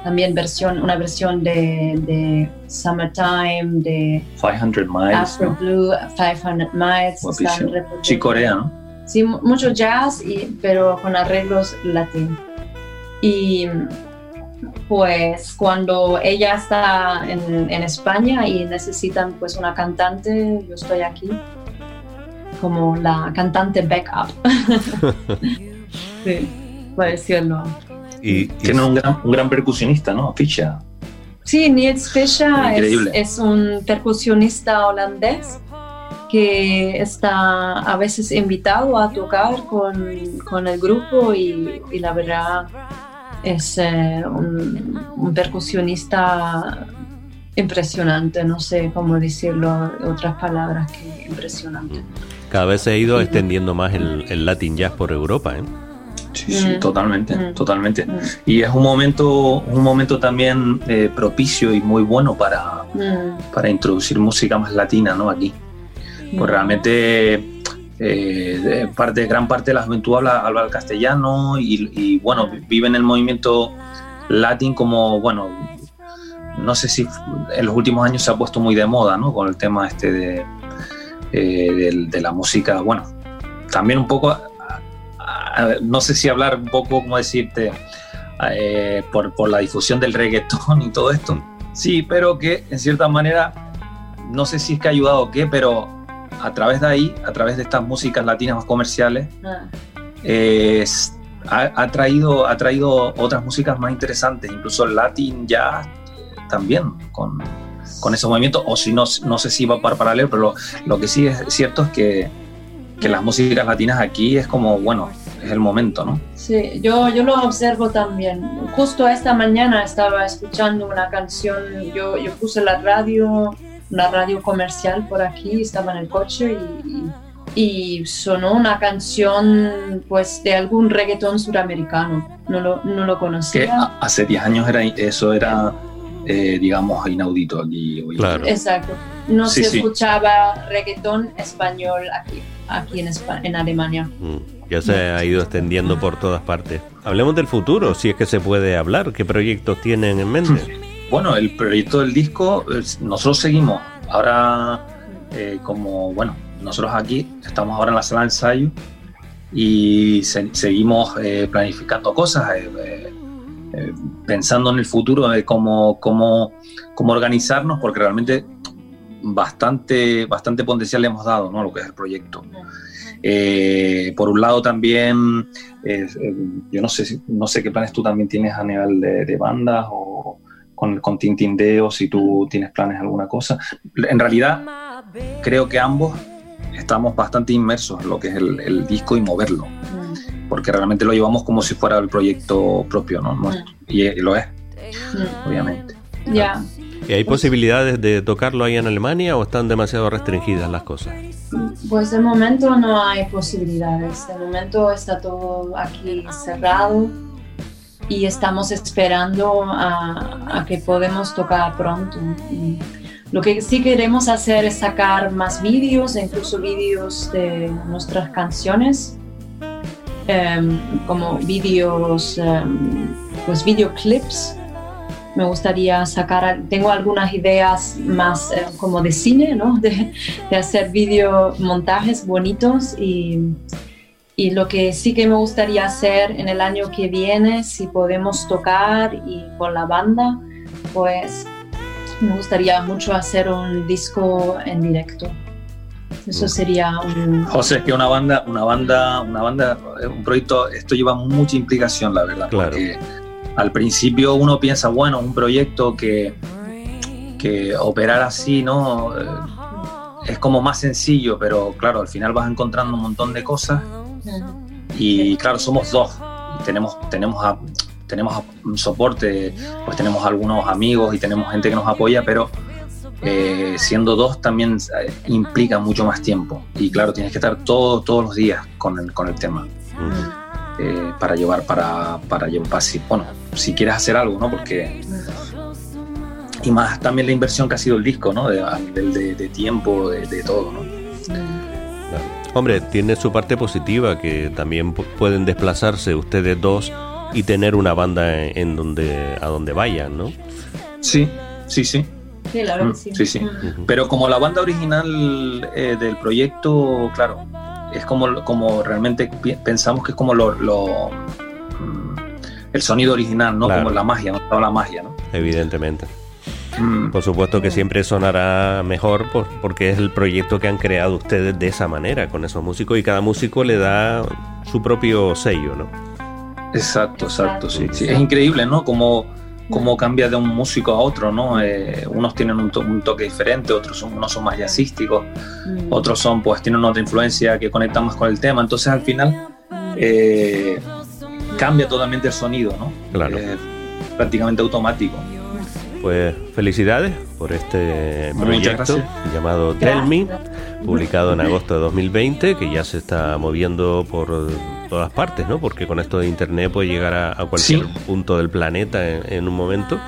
Speaker 4: también versión, una versión de, de Summertime, de
Speaker 3: 500 Miles,
Speaker 4: Afro Blue, 500 Miles,
Speaker 3: Chicorea, ¿no?
Speaker 4: Sí, mucho jazz, y, pero con arreglos latinos. Y pues cuando ella está en, en, España y necesitan pues una cantante, yo estoy aquí como la cantante backup. sí, puede decirlo.
Speaker 3: Y, Tiene un gran, un gran percusionista, ¿no? Fischer.
Speaker 4: Sí, Niels Fischer es, un percusionista holandés que está a veces invitado a tocar con, con el grupo y, y, la verdad es eh, un, percusionista impresionante, no sé cómo decirlo en otras palabras que impresionante.
Speaker 1: Cada vez se ha ido extendiendo más el, el Latin Jazz por Europa, ¿eh?
Speaker 3: Sí, sí, mm. totalmente, mm. totalmente. Mm. Y es un momento, un momento también eh, propicio y muy bueno para, para introducir música más latina, ¿no? Aquí. Pues realmente eh, parte, gran parte de la juventud habla, habla el castellano y, bueno, vive en el movimiento latín como, bueno, no sé si en los últimos años se ha puesto muy de moda, ¿no? Con el tema este de, eh, de la música, bueno, también un poco no sé si hablar un poco, como decirte, eh, por, por, la difusión del reggaetón y todo esto. Sí, pero que en cierta manera, no sé si es que ha ayudado o qué, pero a través de ahí, a través de estas músicas latinas más comerciales, ah. ha, traído, ha traído otras músicas más interesantes, incluso el latin ya también, con, con ese movimiento, o si no, no sé si va para paralelo, pero lo, lo que sí es cierto es que, que las músicas latinas aquí es como, bueno, es el momento, ¿no?
Speaker 4: Sí, yo, yo lo observo también. Justo esta mañana estaba escuchando una canción, yo, yo puse la radio, una radio comercial por aquí, estaba en el coche y, y, sonó una canción pues de algún reggaetón suramericano, no lo, no lo conocía.
Speaker 3: Que hace 10 años era, eso era, eh, digamos, inaudito aquí. Hoy.
Speaker 4: Claro. Exacto, no se escuchaba reggaetón español aquí, aquí en, en Alemania.
Speaker 1: Mm ya se ha ido extendiendo por todas partes. Hablemos del futuro, si es que se puede hablar. ¿Qué proyectos tienen en mente?
Speaker 3: Bueno, el proyecto del disco, nosotros seguimos. Ahora, eh, como, bueno, nosotros aquí estamos ahora en la sala de ensayo y seguimos eh, planificando cosas, eh, pensando en el futuro de cómo, cómo, cómo organizarnos, porque realmente bastante, bastante potencial le hemos dado ¿no? a lo que es el proyecto. Eh, por un lado también, eh, eh, yo no sé, no sé qué planes tú también tienes a nivel de, bandas o con, con Tintindeo, si tú tienes planes alguna cosa. En realidad, creo que ambos estamos bastante inmersos en lo que es el, disco y moverlo, mm. porque realmente lo llevamos como si fuera el proyecto propio, ¿no? Mm. Y, lo es, mm. obviamente.
Speaker 4: Ya.
Speaker 1: ¿Y hay posibilidades de tocarlo ahí en Alemania o están demasiado restringidas las cosas?
Speaker 4: Pues de momento no hay posibilidades. De momento está todo aquí cerrado y estamos esperando a, que podemos tocar pronto. lo que sí queremos hacer es sacar más vídeos, incluso vídeos de nuestras canciones, em, como vídeos, um, pues videoclips me gustaría sacar, tengo algunas ideas más eh, como de cine, ¿no? de, de hacer videomontajes bonitos y, y, lo que sí que me gustaría hacer en el año que viene, si podemos tocar y con la banda, pues me gustaría mucho hacer un disco en directo. Eso sería un...
Speaker 3: José, es que una banda, una banda, una banda, un proyecto, esto lleva mucha implicación, la verdad.
Speaker 1: Claro
Speaker 3: al principio uno piensa, bueno, un proyecto que, que operar así, ¿no? Eh, es como más sencillo, pero claro, al final vas encontrando un montón de cosas y claro, somos dos tenemos, tenemos, tenemos un soporte, pues tenemos algunos amigos y tenemos gente que nos apoya, pero eh, siendo dos también eh, implica mucho más tiempo y claro, tienes que estar todo, todos los días con el, con el tema. Para llevar para, para llevar bueno si quieres hacer algo, ¿no? Porque. Y más también la inversión que ha sido el disco, ¿no? De, a nivel de, tiempo, de, todo, ¿no?
Speaker 1: Hombre, tiene su parte positiva que también pueden desplazarse ustedes dos y tener una banda en donde a donde vayan, ¿no?
Speaker 3: Sí, sí, sí.
Speaker 4: Sí, la mm,
Speaker 3: sí. Sí, sí. Pero como la banda original eh, del proyecto, claro, es como, como realmente pensamos que es como lo, el sonido original, no como la magia, no toda la magia, ¿no?
Speaker 1: Evidentemente. Mm. Por supuesto que siempre sonará mejor porque es el proyecto que han creado ustedes de esa manera, con esos músicos, y cada músico le da su propio sello, ¿no?
Speaker 3: Exacto, exacto, sí. sí. Es increíble, ¿no? Como, como cambia de un músico a otro, ¿no? Eh, unos tienen un, toque diferente, otros son, unos son más jazzísticos, mm. otros son, pues, tienen otra influencia que conecta más con el tema. Entonces, al final, eh, cambia totalmente el sonido, ¿no?
Speaker 1: Claro.
Speaker 3: prácticamente automático.
Speaker 1: Pues felicidades por este proyecto llamado Tell Me, publicado en agosto de 2020, que ya se está moviendo por todas partes, ¿no? Porque con esto de internet puede llegar a, cualquier punto del planeta en, un momento.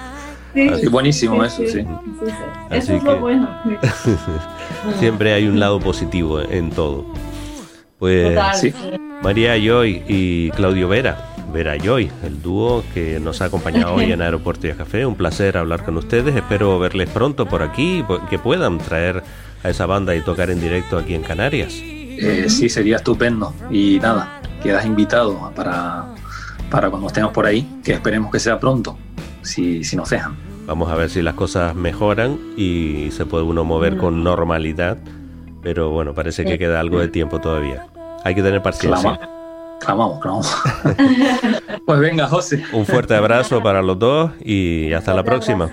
Speaker 3: Sí, buenísimo eso, sí.
Speaker 4: Eso es lo bueno.
Speaker 1: siempre hay un lado positivo en todo. Pues María Joy y Claudio Vera. Vera Joy, el dúo que nos ha acompañado hoy en Aeropuerto y Café. Un placer hablar con ustedes. Espero verles pronto por aquí, que puedan traer a esa banda y tocar en directo aquí en Canarias.
Speaker 3: Eh, sí, sería estupendo. Y nada, quedas invitado para, para cuando estemos por ahí, que esperemos que sea pronto, si, si nos dejan.
Speaker 1: Vamos a ver si las cosas mejoran y se puede uno mover con normalidad, pero bueno, parece que queda algo de tiempo todavía. Hay que tener paciencia.
Speaker 3: Clamamos, clamamos. pues venga, José.
Speaker 1: Un fuerte abrazo para los dos y hasta la próxima.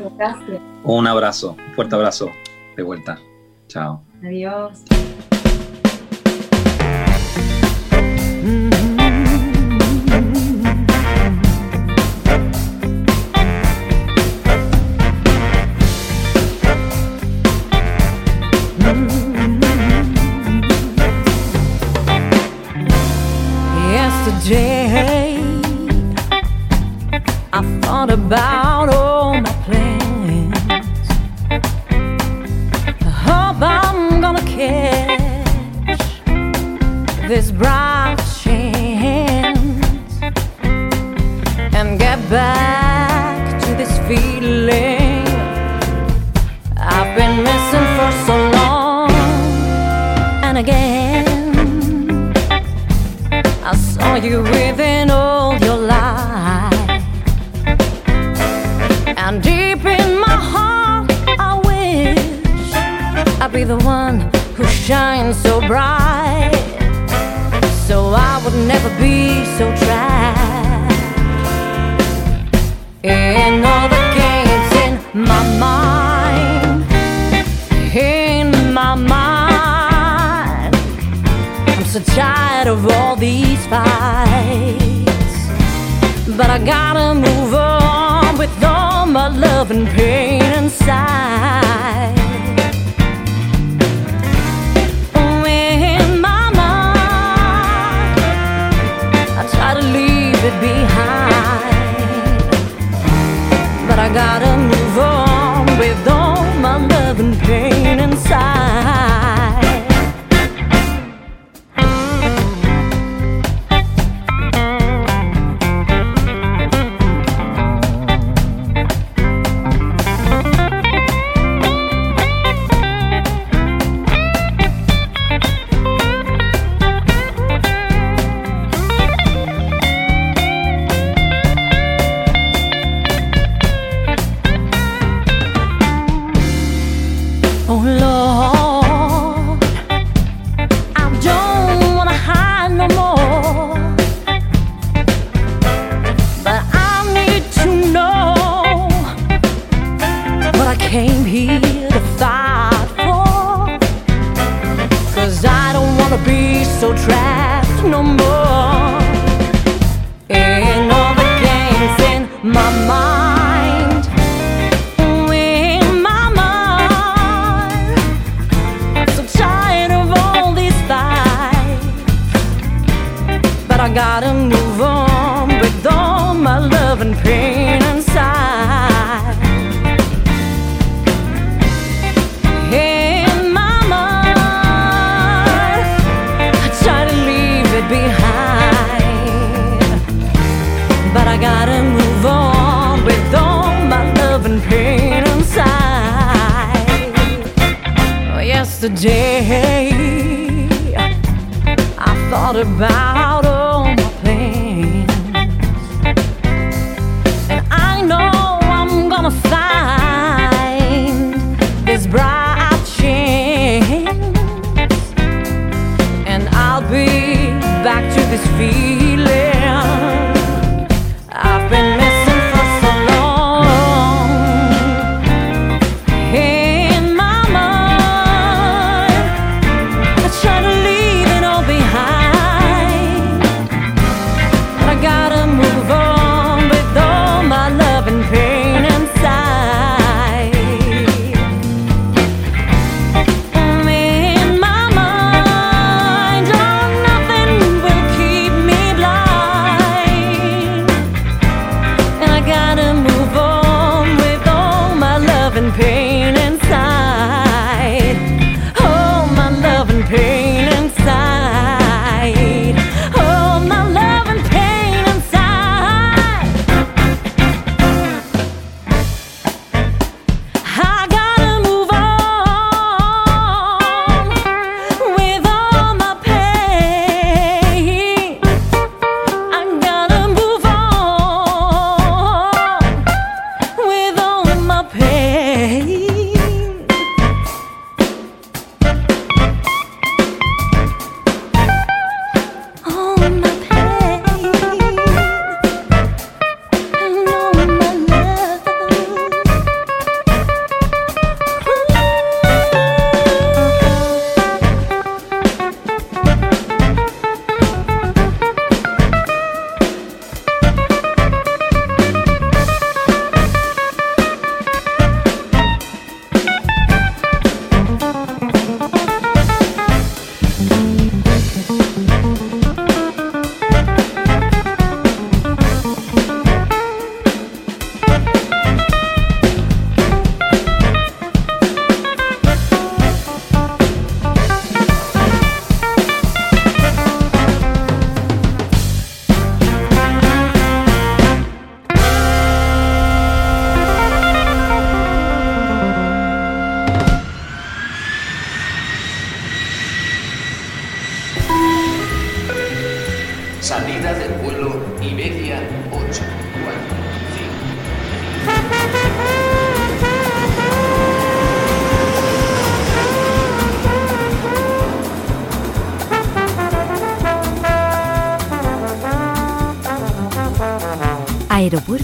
Speaker 3: Un abrazo, un fuerte abrazo de vuelta. Chao.
Speaker 4: Adiós.
Speaker 2: This bright chance and get back to this feeling I've been missing for so long and again. I saw you within all your life. And deep in my heart, I wish I'd be the one who shines so bright. So I would never be so trapped in all the games in my mind. In my mind, I'm so tired of all these fights. But I gotta move on with all my love and pain inside. Leave it behind. But I gotta move on Gotta move on with all my love and pain inside. In my mind, I try to leave it behind, but I gotta move on with all my love and pain inside. Yesterday, I thought about